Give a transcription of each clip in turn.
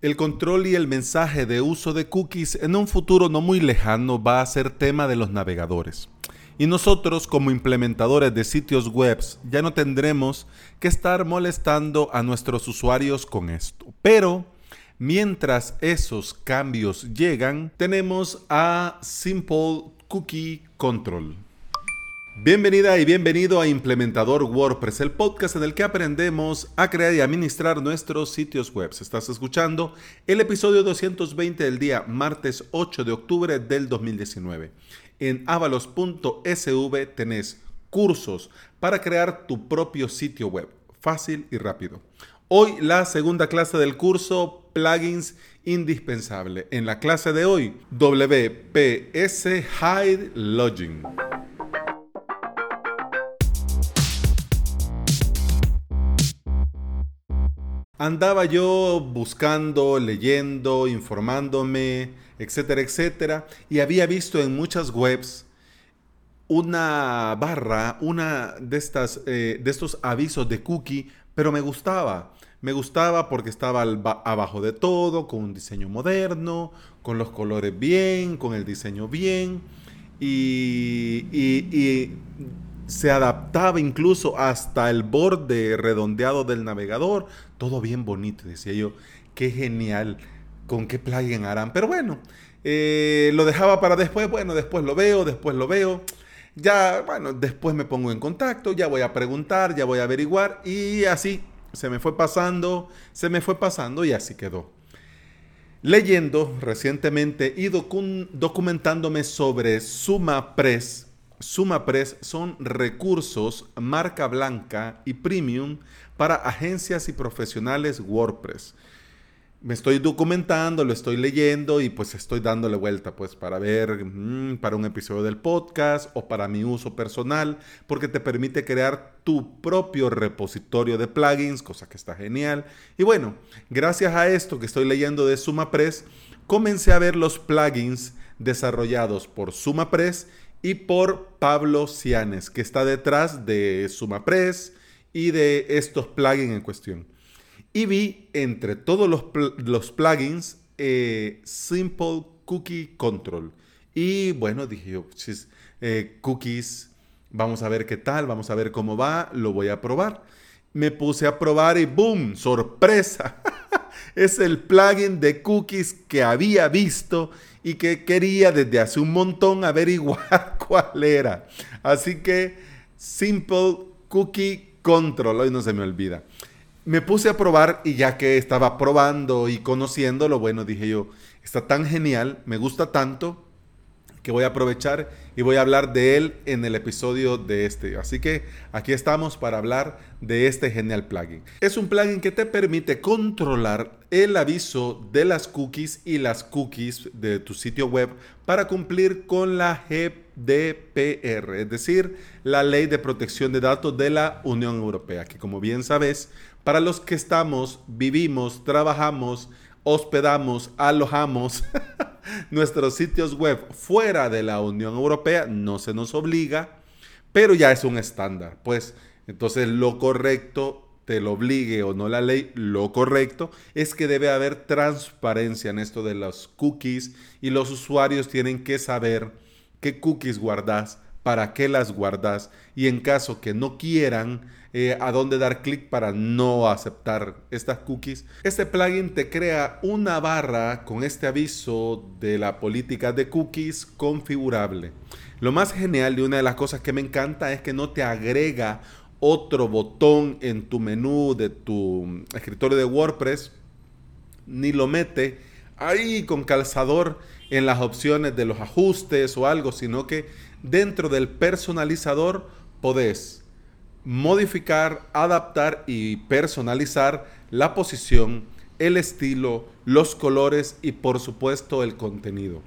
El control y el mensaje de uso de cookies en un futuro no muy lejano va a ser tema de los navegadores. Y nosotros como implementadores de sitios web ya no tendremos que estar molestando a nuestros usuarios con esto. Pero mientras esos cambios llegan, tenemos a Simple Cookie Control. Bienvenida y bienvenido a Implementador WordPress, el podcast en el que aprendemos a crear y administrar nuestros sitios web. Estás escuchando el episodio 220 del día martes 8 de octubre del 2019. En avalos.sv tenés cursos para crear tu propio sitio web, fácil y rápido. Hoy la segunda clase del curso plugins indispensable. En la clase de hoy, WPS Hide Login. Andaba yo buscando, leyendo, informándome, etcétera, etcétera, y había visto en muchas webs una barra, una de estas, eh, de estos avisos de cookie, pero me gustaba. Me gustaba porque estaba abajo de todo, con un diseño moderno, con los colores bien, con el diseño bien, y, y se adaptaba incluso hasta el borde redondeado del navegador, todo bien bonito, decía yo, qué genial, con qué plugin harán, pero bueno, eh, lo dejaba para después, bueno, después lo veo, después lo veo, ya, bueno, después me pongo en contacto, ya voy a preguntar, ya voy a averiguar. Y así se me fue pasando, se me fue pasando y así quedó. Leyendo recientemente y documentándome sobre SumaPress, SumaPress son recursos marca blanca y premium para agencias y profesionales WordPress. Me estoy documentando, lo estoy leyendo y pues estoy dándole vuelta pues para ver, mm, para un episodio del podcast o para mi uso personal, porque te permite crear tu propio repositorio de plugins, cosa que está genial. Y bueno, gracias a esto que estoy leyendo de SumaPress, comencé a ver los plugins desarrollados por SumaPress y por Pablo Cianes, que está detrás de SumaPress y de estos plugins en cuestión. Y vi entre todos los, plugins eh, Simple Cookie Control. Y bueno, dije yo, eh, cookies, vamos a ver qué tal, vamos a ver cómo va, lo voy a probar. Me puse a probar y ¡boom! ¡Sorpresa! es el plugin de cookies que había visto y que quería desde hace un montón averiguar cuál era. Así que Simple Cookie Control, hoy no se me olvida. Me puse a probar y ya que estaba probando y conociéndolo, bueno, dije yo, está tan genial, me gusta tanto que voy a aprovechar y voy a hablar de él en el episodio de este. Así que aquí estamos para hablar de este genial plugin. Es un plugin que te permite controlar el aviso de las cookies y las cookies de tu sitio web para cumplir con la GDPR, es decir, la Ley de Protección de Datos de la Unión Europea, que como bien sabes, para los que estamos, vivimos, trabajamos, hospedamos, alojamos nuestros sitios web fuera de la Unión Europea, no se nos obliga, pero ya es un estándar. Pues entonces lo correcto, te lo obligue o no la ley, lo correcto es que debe haber transparencia en esto de los cookies y los usuarios tienen que saber qué cookies guardas, para qué las guardas y en caso que no quieran eh, a dónde dar clic para no aceptar estas cookies. Este plugin te crea una barra con este aviso de la política de cookies configurable. Lo más genial y una de las cosas que me encanta es que no te agrega otro botón en tu menú de tu escritorio de WordPress, ni lo mete ahí con calzador en las opciones de los ajustes o algo, sino que dentro del personalizador podés modificar, adaptar y personalizar la posición, el estilo, los colores y por supuesto el contenido.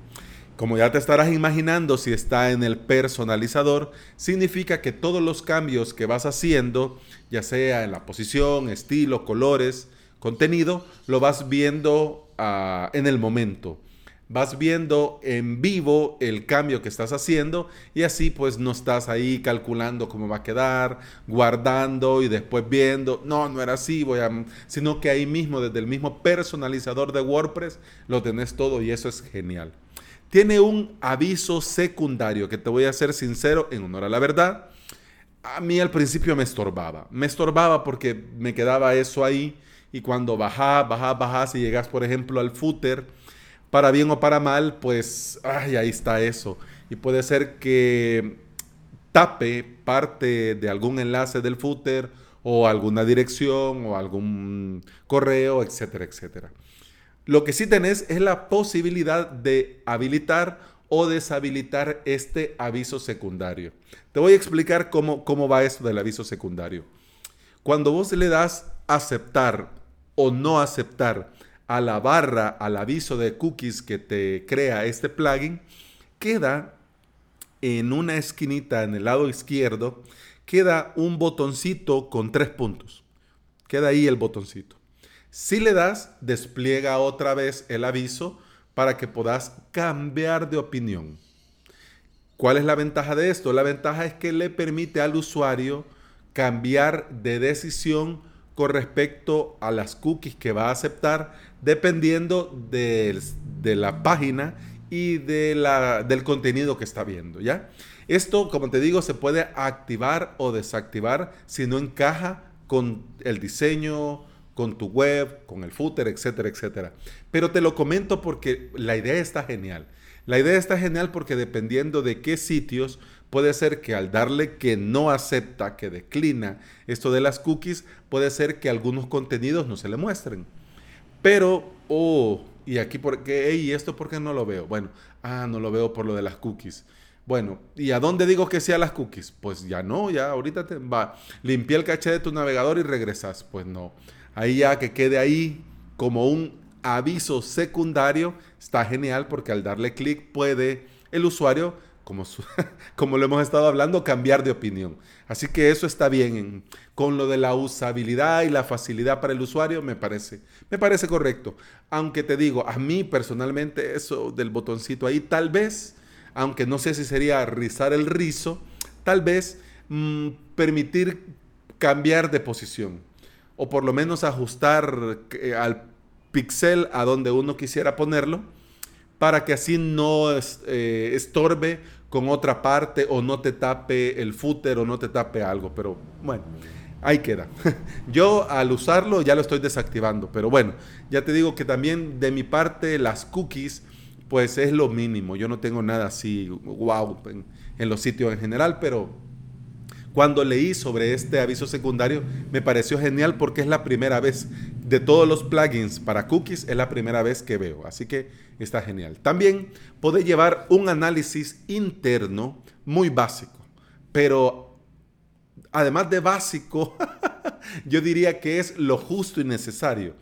Como ya te estarás imaginando si está en el personalizador, significa que todos los cambios que vas haciendo, ya sea en la posición, estilo, colores, contenido, lo vas viendo ah, en el momento vas viendo en vivo el cambio que estás haciendo y así pues no estás ahí calculando cómo va a quedar, guardando y después viendo, no, no era así, voy a, sino que ahí mismo, desde el mismo personalizador de WordPress, lo tenés todo y eso es genial. Tiene un aviso secundario que te voy a ser sincero, en honor a la verdad, a mí al principio me estorbaba, me estorbaba porque me quedaba eso ahí y cuando bajás, bajás, bajás y llegas por ejemplo al footer, para bien o para mal, pues ay, ahí está eso. Y puede ser que tape parte de algún enlace del footer o alguna dirección o algún correo, etcétera, etcétera. Lo que sí tenés es la posibilidad de habilitar o deshabilitar este aviso secundario. Te voy a explicar cómo, cómo va esto del aviso secundario. Cuando vos le das aceptar o no aceptar a la barra, al aviso de cookies que te crea este plugin, queda en una esquinita en el lado izquierdo, queda un botoncito con tres puntos. Queda ahí el botoncito. Si le das, despliega otra vez el aviso para que puedas cambiar de opinión. ¿Cuál es la ventaja de esto? La ventaja es que le permite al usuario cambiar de decisión con respecto a las cookies que va a aceptar dependiendo de, la página y de la, del contenido que está viendo, ¿ya? Esto, como te digo, se puede activar o desactivar si no encaja con el diseño, con tu web, con el footer, etcétera, etcétera. Pero te lo comento porque la idea está genial. La idea está genial porque dependiendo de qué sitios, puede ser que al darle que no acepta, que declina esto de las cookies, puede ser que algunos contenidos no se le muestren. Pero, oh, y aquí por qué, y esto por qué no lo veo. Bueno, ah, no lo veo por lo de las cookies. Bueno, ¿y a dónde digo que sea las cookies? Pues ya no, ya ahorita te va. Limpié el caché de tu navegador y regresas. Pues no. Ahí ya que quede ahí como un aviso secundario, está genial porque al darle clic puede el usuario como, lo hemos estado hablando, cambiar de opinión. Así que eso está bien. Con lo de la usabilidad y la facilidad para el usuario, me parece, me parece correcto. Aunque te digo, a mí personalmente eso del botoncito ahí, tal vez, aunque no sé si sería rizar el rizo, tal vez mm, permitir cambiar de posición. O por lo menos ajustar eh, al pixel a donde uno quisiera ponerlo para que así no eh, estorbe con otra parte o no te tape el footer o no te tape algo. Pero bueno, ahí queda. Yo al usarlo ya lo estoy desactivando. Pero bueno, ya te digo que también de mi parte las cookies pues es lo mínimo. Yo no tengo nada así, wow, en los sitios en general, pero cuando leí sobre este aviso secundario, me pareció genial porque es la primera vez de todos los plugins para cookies, es la primera vez que veo. Así que está genial. También puede llevar un análisis interno muy básico, pero además de básico, yo diría que es lo justo y necesario.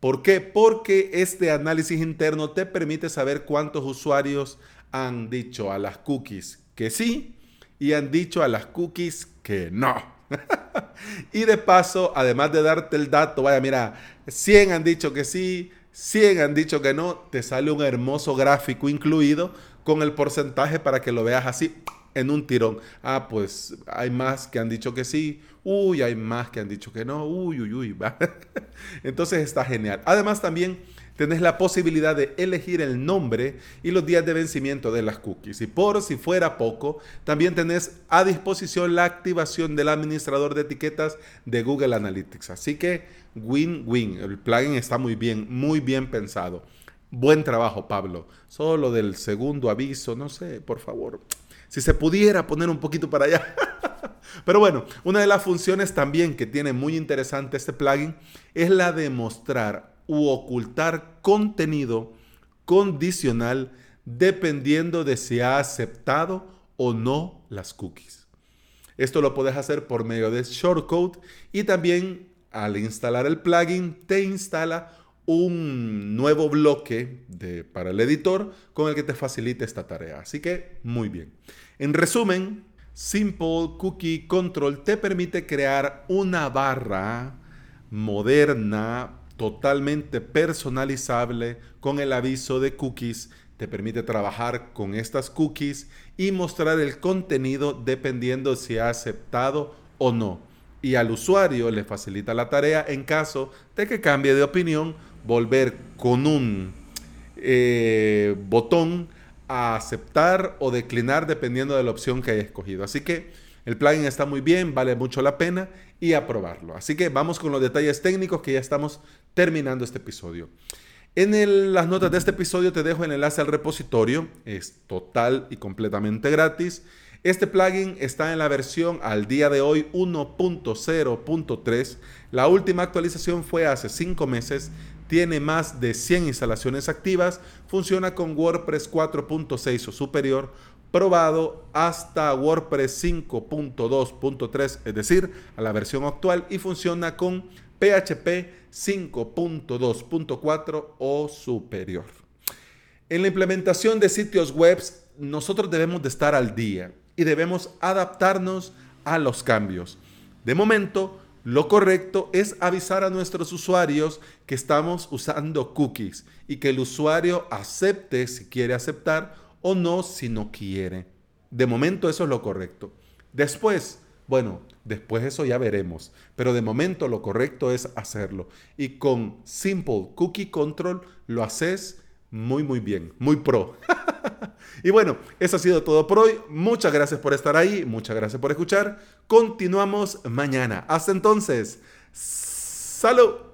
¿Por qué? Porque este análisis interno te permite saber cuántos usuarios han dicho a las cookies que sí y han dicho a las cookies que no. y de paso, además de darte el dato, vaya, mira, 100 han dicho que sí, 100 han dicho que no, te sale un hermoso gráfico incluido con el porcentaje para que lo veas así en un tirón. Ah, pues hay más que han dicho que sí, uy, hay más que han dicho que no, uy, uy, uy. Entonces está genial. Además también tenés la posibilidad de elegir el nombre y los días de vencimiento de las cookies. Y por si fuera poco, también tenés a disposición la activación del administrador de etiquetas de Google Analytics. Así que win-win. El plugin está muy bien, muy bien pensado. Buen trabajo, Pablo. Solo del segundo aviso, no sé, por favor. Si se pudiera poner un poquito para allá. Pero bueno, una de las funciones también que tiene muy interesante este plugin es la de mostrar u ocultar contenido condicional dependiendo de si ha aceptado o no las cookies. Esto lo puedes hacer por medio de shortcode y también al instalar el plugin te instala un nuevo bloque de, para el editor con el que te facilite esta tarea. Así que muy bien. En resumen, Simple Cookie Control te permite crear una barra moderna, totalmente personalizable, con el aviso de cookies te permite trabajar con estas cookies y mostrar el contenido dependiendo si ha aceptado o no. Y al usuario le facilita la tarea en caso de que cambie de opinión, volver con un eh, botón a aceptar o declinar dependiendo de la opción que haya escogido. Así que el plugin está muy bien, vale mucho la pena y aprobarlo. Así que vamos con los detalles técnicos que ya estamos terminando este episodio. En las notas de este episodio te dejo el enlace al repositorio, es total y completamente gratis. Este plugin está en la versión al día de hoy 1.0.3. La última actualización fue hace 5 meses tiene más de 100 instalaciones activas, funciona con WordPress 4.6 o superior, probado hasta WordPress 5.2.3, es decir, a la versión actual, y funciona con PHP 5.2.4 o superior. En la implementación de sitios web, nosotros debemos de estar al día y debemos adaptarnos a los cambios. De momento, lo correcto es avisar a nuestros usuarios que estamos usando cookies y que el usuario acepte si quiere aceptar o no si no quiere. De momento eso es lo correcto. Después, bueno, después eso ya veremos, pero de momento lo correcto es hacerlo. Y con Simple Cookie Control lo haces muy, muy bien, muy pro. y bueno, eso ha sido todo por hoy. Muchas gracias por estar ahí, muchas gracias por escuchar. Continuamos mañana. Hasta entonces, salud.